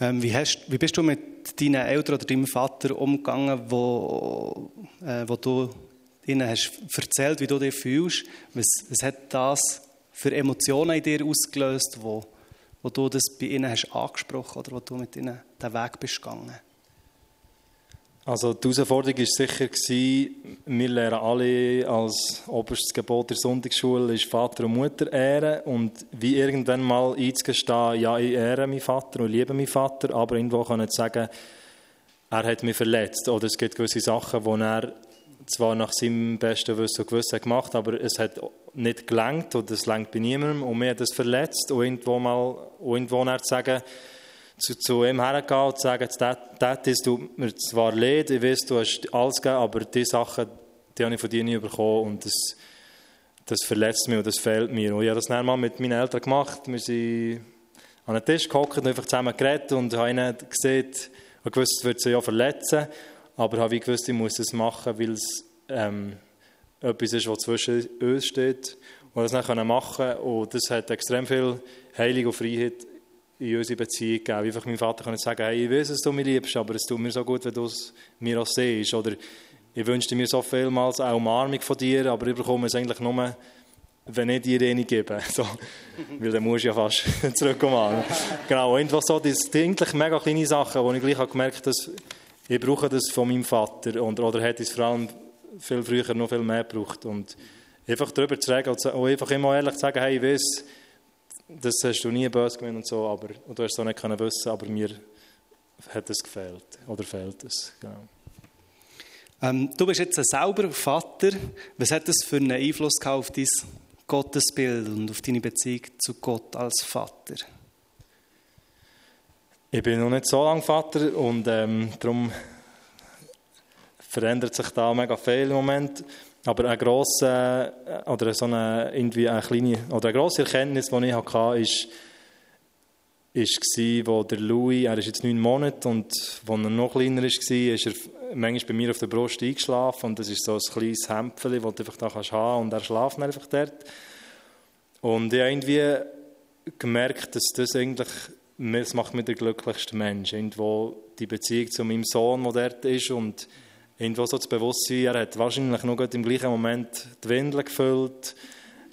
Ähm, wie, hast, wie bist du mit deinen Eltern oder deinem Vater umgegangen, wo, äh, wo du ihnen hast erzählt, wie du dich fühlst? Was, was hat das für Emotionen in dir ausgelöst, wo, wo du das bei ihnen hast angesprochen oder wo du mit ihnen den Weg bist gegangen? Also die Herausforderung war sicher, wir lernen alle als oberstes Gebot der Sonntagsschule ist Vater und Mutter ehren und wie irgendwann mal einzugestehen, ja, ich ehre meinen Vater und liebe meinen Vater, aber irgendwo können sagen, er hat mich verletzt. Oder es gibt gewisse Sachen, die er zwar nach seinem besten Wissen und Gewissen gemacht aber es hat nicht gelangt oder es langt bei niemandem und mir hat das verletzt und irgendwo mal irgendwo zu sagen, zu, zu ihm hergehen und sagen, das tut mir zwar leid, ich weiß, du hast alles gegeben, aber diese Sachen, die habe ich von dir nie bekommen und das, das verletzt mich und das fehlt mir. Und ich habe das dann mal mit meinen Eltern gemacht. Wir sind an den Tisch gehockt und einfach zusammen geredet und habe ihnen gesehen, ich gewusst, es wird sie ja verletzen, aber habe ich gewusst, ich muss es machen, weil es ähm, etwas ist, was zwischen uns steht und das dann machen. Und das hat extrem viel Heilung und Freiheit in unsere Beziehung gegeben. Einfach meinem Vater können sagen, hey, ich weiß, dass du mich liebst, aber es tut mir so gut, wenn du es mir auch siehst. Oder ich wünschte mir so vielmals eine Umarmung von dir, aber ich bekomme es eigentlich nur, wenn ich dir eine gebe. So, weil dann musst du ja fast zurückkommen. genau, einfach so, das sind eigentlich mega kleine Sachen, wo ich gleich gemerkt habe, dass ich brauche das von meinem Vater und, oder hätte es vor allem viel früher noch viel mehr gebraucht. Und einfach darüber zu reden und einfach immer ehrlich zu sagen, hey, ich weiß, das hast du nie böse gemeint und so, aber und du hast es auch nicht können wissen, aber mir hat es gefehlt oder fehlt es. Genau. Ähm, du bist jetzt ein sauberer Vater. Was hat das für einen Einfluss auf dein Gottesbild und auf deine Beziehung zu Gott als Vater? Ich bin noch nicht so lange Vater und ähm, darum verändert sich da mega viel im Moment. Aber eine grosse, äh, oder so eine, irgendwie eine kleine, oder eine grosse Erkenntnis, die ich hatte, ist, ist wo der Louis, er ist jetzt neun Monate und als er noch kleiner war, ist er manchmal bei mir auf der Brust eingeschlafen und das ist so ein kleines Hämpfchen, das du einfach da kannst haben und er schläft einfach dort. Und ich habe irgendwie gemerkt, dass das eigentlich, das macht mich der glücklichste Mensch, irgendwo die Beziehung zu meinem Sohn, der dort ist und irgendwo so das Bewusstsein, er hat wahrscheinlich noch im gleichen Moment die Windeln gefüllt,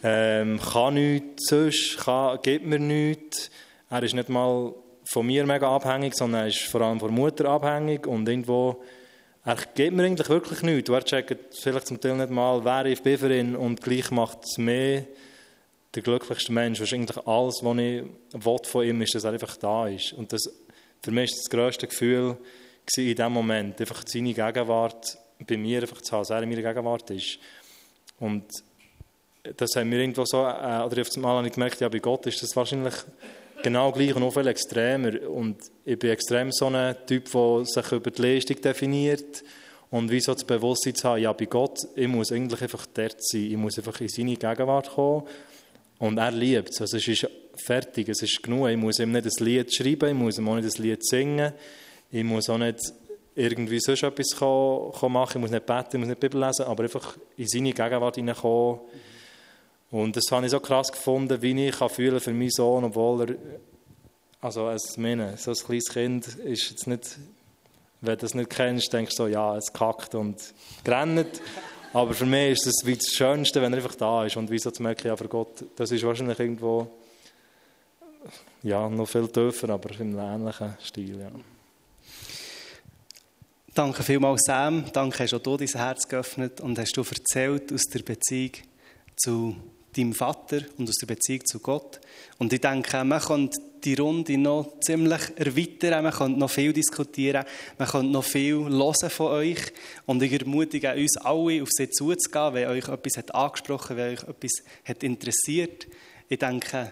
ähm, kann nichts sonst, kann, gibt mir nichts. Er ist nicht mal von mir mega abhängig, sondern er ist vor allem von der Mutter abhängig und irgendwo, er gibt mir eigentlich wirklich nichts. er checkt vielleicht zum Teil nicht mal, wer ich bin für ihn und gleich macht es mehr der glücklichste Mensch. Eigentlich alles, was ich will von ihm, ist, dass er einfach da ist. Und das, für mich ist das grösste Gefühl, in dem Moment, einfach seine Gegenwart bei mir einfach zu haben, dass er in meiner Gegenwart ist. Und das haben wir irgendwo so, äh, oder auf einmal habe ich gemerkt, ja, bei Gott ist das wahrscheinlich genau gleich und noch viel extremer. Und ich bin extrem so ein Typ, der sich über die Leistung definiert und wie so das Bewusstsein zu haben, ja, bei Gott, ich muss eigentlich einfach dort sein, ich muss einfach in seine Gegenwart kommen und er liebt es. Also es ist fertig, es ist genug, ich muss ihm nicht ein Lied schreiben, ich muss ihm auch nicht ein Lied singen, ich muss auch nicht irgendwie sonst etwas machen, ich muss nicht beten, ich muss nicht Bibel lesen, aber einfach in seine Gegenwart hineinkommen. Und das habe ich so krass gefunden, wie ich kann fühlen für meinen Sohn, obwohl er, also als meine, so ein kleines Kind ist jetzt nicht, wenn du das nicht kennst, denkst du so, ja, es kackt und grennt. Aber für mich ist es wie das Schönste, wenn er einfach da ist und wie so zu merken, ja, für Gott, das ist wahrscheinlich irgendwo, ja, noch viel tiefer, aber im ähnlichen Stil, ja. Danke vielmals, Sam. Danke, hast auch du dein Herz geöffnet und hast du erzählt aus der Beziehung zu deinem Vater und aus der Beziehung zu Gott. Und ich denke, man kann die Runde noch ziemlich erweitern, man kann noch viel diskutieren, man kann noch viel hören von euch. Und ich ermutige uns alle, auf sie zuzugehen, wenn euch etwas hat angesprochen wenn euch etwas hat interessiert. Ich denke,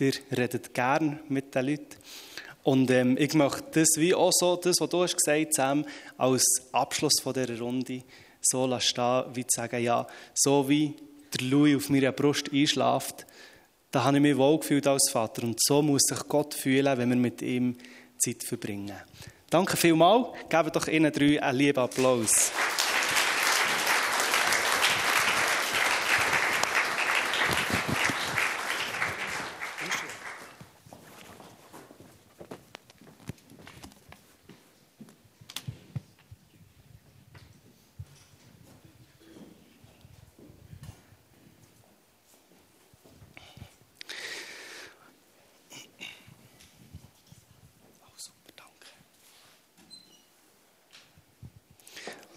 ihr redet gern mit den Leuten. Und ähm, ich möchte das wie auch so, das, was du hast gesagt Sam, als Abschluss von dieser Runde so stehen, wie zu sagen, ja, so wie der Louis auf meiner Brust einschläft, da habe ich mich wohlgefühlt als Vater. Und so muss sich Gott fühlen, wenn wir mit ihm Zeit verbringen. Danke vielmals. Gebt doch Ihnen drei einen lieben Applaus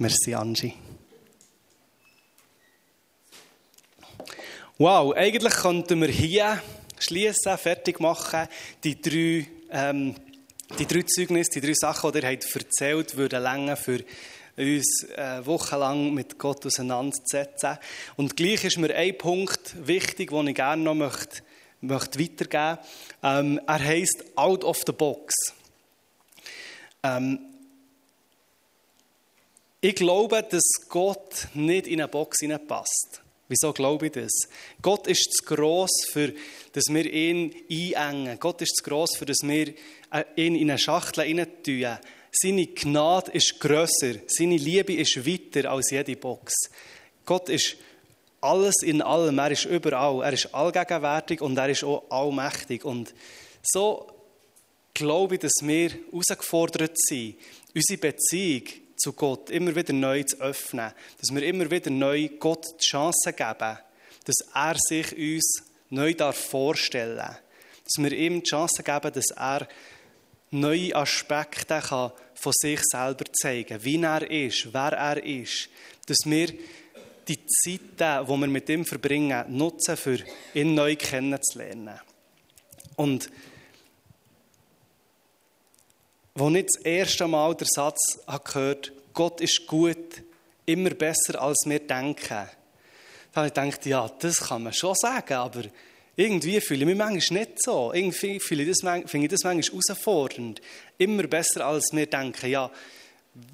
Merci, Angie. Wow, eigentlich könnten wir hier schließen, fertig machen. Die drei, ähm, die drei Zeugnisse, die drei Sachen, die ihr habt erzählt, würden länger für uns äh, wochenlang mit Gott auseinanderzusetzen. Und gleich ist mir ein Punkt wichtig, den ich gerne noch möchte, möchte weitergeben möchte. Ähm, er heisst Out of the Box. Ähm, ich glaube, dass Gott nicht in eine Box hineinpasst. Wieso glaube ich das? Gott ist zu gross, für, dass wir ihn einengen. Gott ist zu gross, für dass wir äh, ihn in eine Schachtel hineintun. Seine Gnade ist grösser. Seine Liebe ist weiter als jede Box. Gott ist alles in allem. Er ist überall. Er ist allgegenwärtig und er ist auch allmächtig. Und so glaube ich, dass wir herausgefordert sind, unsere Beziehung zu Gott immer wieder neu zu öffnen. Dass wir immer wieder neu Gott die Chance geben, dass er sich uns neu vorstellen darf. Dass wir ihm die Chance geben, dass er neue Aspekte kann von sich selber zeigen kann, wie er ist, wer er ist. Dass wir die Zeiten, die wir mit ihm verbringen, nutzen, für ihn neu kennenzulernen. Und als ich das erste Mal den Satz gehört Gott ist gut, immer besser als wir denken, dann habe ich gedacht, ja, das kann man schon sagen, aber irgendwie fühle ich mich manchmal nicht so. Irgendwie finde ich, das, manchmal herausfordernd. Immer besser, als wir denken. Ja,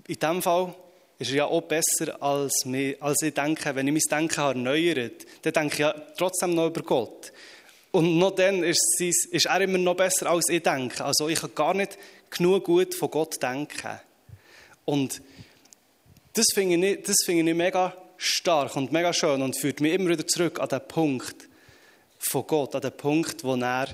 in diesem Fall ist er ja auch besser, als, wir, als ich denke. Wenn ich mein Denken erneuert, dann denke ich ja trotzdem noch über Gott. Und noch dann ist, ist er immer noch besser, als ich denke. Also ich kann gar nicht genug gut von Gott denken. Und das finde ich, das finde ich mega stark und mega schön und führt mich immer wieder zurück an den Punkt, von Gott, an den Punkt, wo er,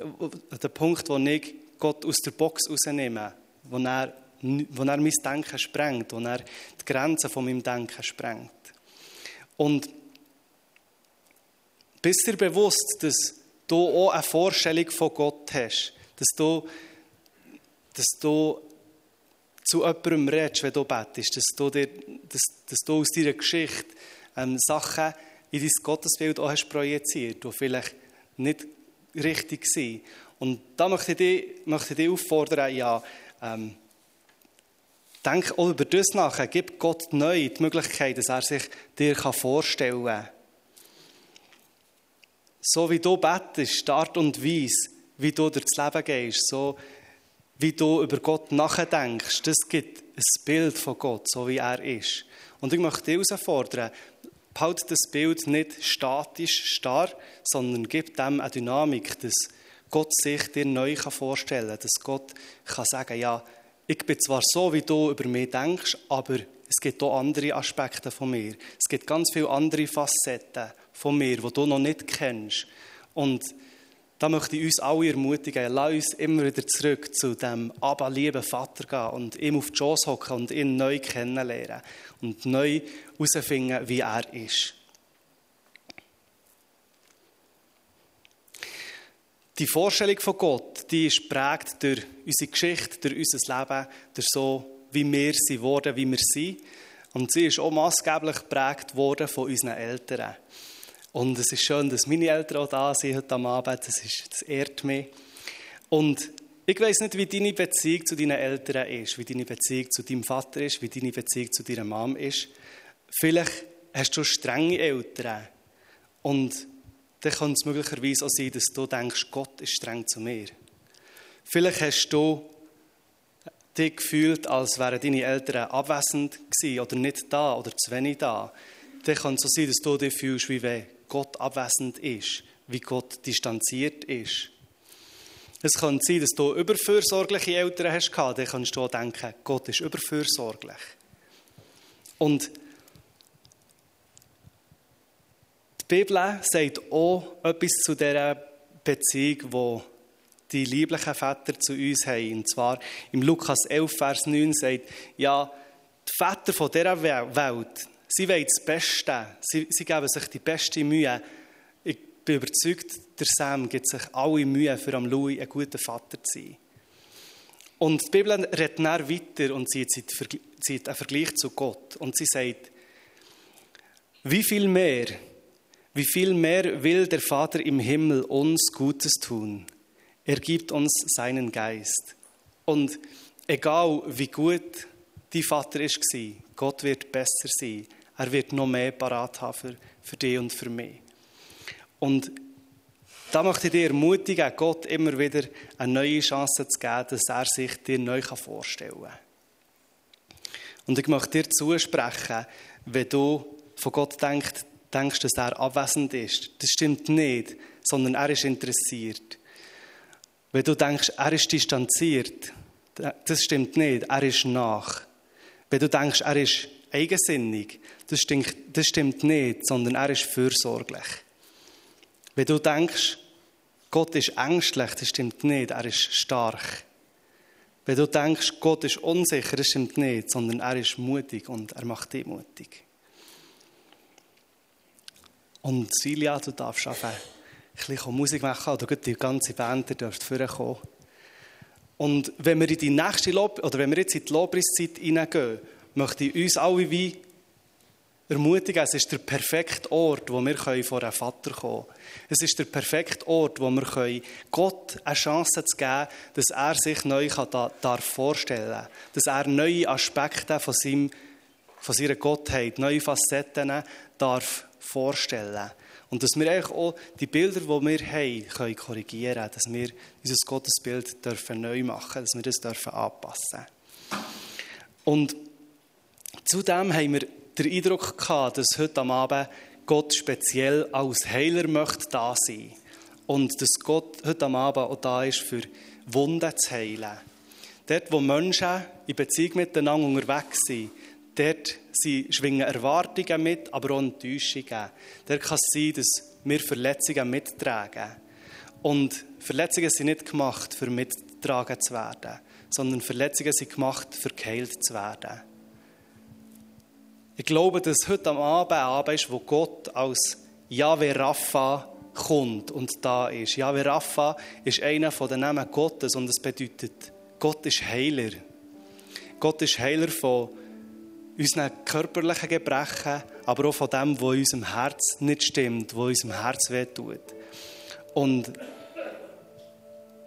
an den Punkt, wo ich Gott aus der Box rausnehme, wo er, wo er mein Denken sprengt, wo er die Grenzen von meinem Denken sprengt. Und bist dir bewusst, dass du auch eine Vorstellung von Gott hast, dass du, dass du zu jemandem redest, wenn du betest, dass du, dir, dass, dass du aus deiner Geschichte ähm, Sachen in dein Gottesbild auch hast projiziert, die vielleicht nicht richtig sind. Und da möchte ich dich, möchte ich dich auffordern, ja, ähm, denk auch über das nach. Gib Gott neu die Möglichkeit, dass er sich dir vorstellen kann. So wie du betest, die Art und Weise, wie du durchs Leben gehst, so wie du über Gott nachdenkst, das gibt ein Bild von Gott, so wie er ist. Und ich möchte dich herausfordern, halt das Bild nicht statisch starr, sondern gib dem eine Dynamik, dass Gott sich dir neu vorstellen kann, dass Gott kann sagen, ja, ich bin zwar so, wie du über mich denkst, aber es gibt auch andere Aspekte von mir. Es gibt ganz viele andere Facetten von mir, die du noch nicht kennst. Und da möchte ich uns alle ermutigen, lass uns immer wieder zurück zu dem aber lieben Vater gehen und ihm auf die Schoß hocken und ihn neu kennenlernen und neu herausfinden, wie er ist. Die Vorstellung von Gott, die ist prägt durch unsere Geschichte, durch unser Leben, durch so, wie wir sind worden, wie wir sind. Und sie ist auch maßgeblich geprägt worden von unseren Eltern. Und es ist schön, dass meine Eltern auch da sind heute Abend. Das, ist, das ehrt mich. Und ich weiß nicht, wie deine Beziehung zu deinen Eltern ist, wie deine Beziehung zu deinem Vater ist, wie deine Beziehung zu deiner Mom ist. Vielleicht hast du strenge Eltern. Und dann kann es möglicherweise auch sein, dass du denkst, Gott ist streng zu mir. Vielleicht hast du dich gefühlt, als wären deine Eltern abwesend gewesen oder nicht da oder zu wenig da. Dann kann es so sein, dass du dich fühlst, wie wenn Gott abwesend ist, wie Gott distanziert ist. Es kann sein, dass du überfürsorgliche Eltern hast, dann kannst du auch denken, Gott ist überfürsorglich. Und die Bibel sagt auch etwas zu dieser Beziehung, die die lieblichen Väter zu uns haben. Und zwar im Lukas 11, Vers 9 sagt, ja, die Väter von dieser Welt, Sie wollen das Beste. Sie, sie geben sich die beste Mühe. Ich bin überzeugt, der Sam gibt sich alle Mühe, für am Louis ein guter Vater zu sein. Und die Bibel redet dann weiter und sie zieht einen Vergleich zu Gott. Und sie sagt, wie viel mehr, wie viel mehr will der Vater im Himmel uns Gutes tun? Er gibt uns seinen Geist. Und egal wie gut die Vater ist, Gott wird besser sein. Er wird noch mehr parat haben für, für dich und für mich. Und da möchte ich dir ermutigen, Gott immer wieder eine neue Chance zu geben, dass er sich dir neu vorstellen kann. Und ich möchte dir zusprechen, wenn du von Gott denkst, denkst, dass er abwesend ist. Das stimmt nicht, sondern er ist interessiert. Wenn du denkst, er ist distanziert, das stimmt nicht, er ist nach. Wenn du denkst, er ist eigensinnig, das stimmt, das stimmt nicht, sondern er ist fürsorglich. Wenn du denkst, Gott ist ängstlich, das stimmt nicht, er ist stark. Wenn du denkst, Gott ist unsicher, das stimmt nicht, sondern er ist mutig und er macht dich mutig. Und Silja, du darfst einfach ein bisschen Musik machen oder die ganze Band dürft vorkommen. Und wenn wir in die nächste Lob oder wenn wir jetzt in die Lobpreiszeit hineingehen, möchte ich uns alle wie ermutigen, es ist der perfekte Ort, wo wir vor einen Vater kommen können. Es ist der perfekte Ort, wo wir Gott eine Chance zu geben, dass er sich neu vorstellen darf. Dass er neue Aspekte von, seinem, von seiner Gottheit, neue Facetten darf vorstellen Und dass wir auch die Bilder, die wir haben, korrigieren können. Dass wir unser Gottesbild dürfen neu machen dass wir das dürfen anpassen Und zudem haben wir den Eindruck gehabt, dass heute am Abend Gott speziell als Heiler möchte da sein. Und dass Gott heute am Abend auch da ist, für Wunden zu heilen. Dort, wo Menschen in Beziehung miteinander unterwegs sind, dort schwingen Erwartungen mit, aber auch Enttäuschungen. Dort kann es sein, dass wir Verletzungen mittragen. Und Verletzungen sind nicht gemacht, für mitgetragen zu werden, sondern Verletzungen sind gemacht, für geheilt zu werden. Ich glaube, dass heute am Abend ein Abend ist, wo Gott als Yahweh Rapha kommt und da ist. Yahweh Rapha ist einer von den Namen Gottes und es bedeutet, Gott ist Heiler. Gott ist Heiler von unseren körperlichen Gebrechen, aber auch von dem, was in unserem Herz nicht stimmt, was unserem Herz wehtut. Und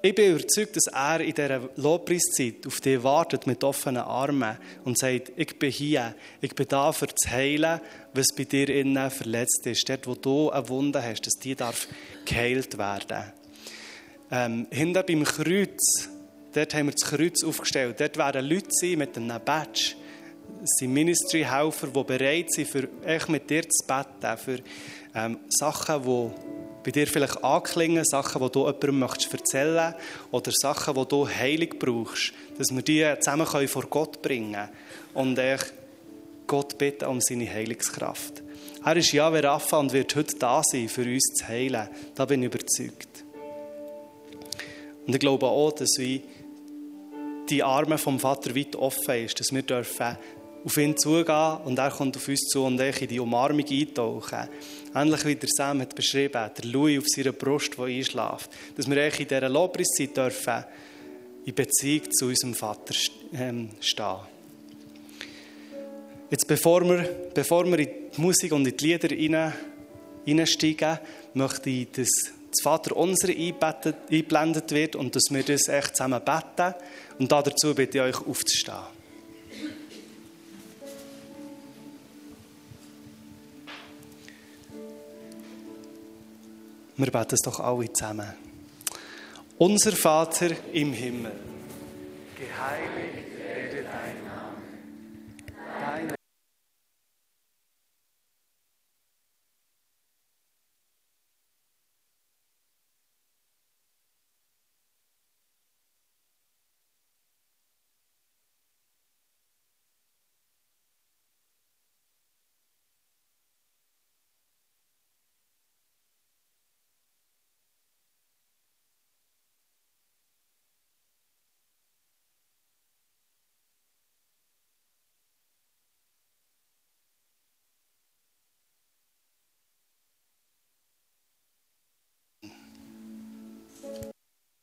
ich bin überzeugt, dass er in dieser Lobpreiszeit auf dich wartet mit offenen Armen und sagt, ich bin hier, ich bin da, für zu heilen, was bei dir innen verletzt ist. Dort, wo du eine Wunde hast, dass die darf geheilt werden. Ähm, hinten beim Kreuz, dort haben wir das Kreuz aufgestellt. Dort werden Leute mit einem Badge. Es sind Ministry-Helfer, die bereit sind, für mit dir zu beten, für ähm, Sachen, die bei dir vielleicht anklingen, Sachen, die du jemandem möchtest erzählen oder Sachen, die du heilig brauchst, dass wir die zusammen vor Gott bringen können und echt Gott bitten um seine Heilungskraft. Er ist Jahwe Rapha und wird heute da sein, für uns zu heilen. Da bin ich überzeugt. Und ich glaube auch, dass wie die Arme vom Vater weit offen ist, dass wir dürfen auf ihn zugehen und er kommt auf uns zu und ich in die Umarmung eintauchen. Ähnlich wie der Sam hat beschrieben, der Louis auf seiner Brust, der einschläft. Dass wir in dieser Lobpreiszeit dürfen in Beziehung zu unserem Vater ähm, stehen. Jetzt, bevor wir, bevor wir in die Musik und in die Lieder hineinsteigen, möchte ich, dass das Vater unser eingeblendet wird und dass wir das echt zusammen beten. Und dazu bitte ich euch aufzustehen. Wir beten es doch alle zusammen. Unser Vater im Himmel, geheiligt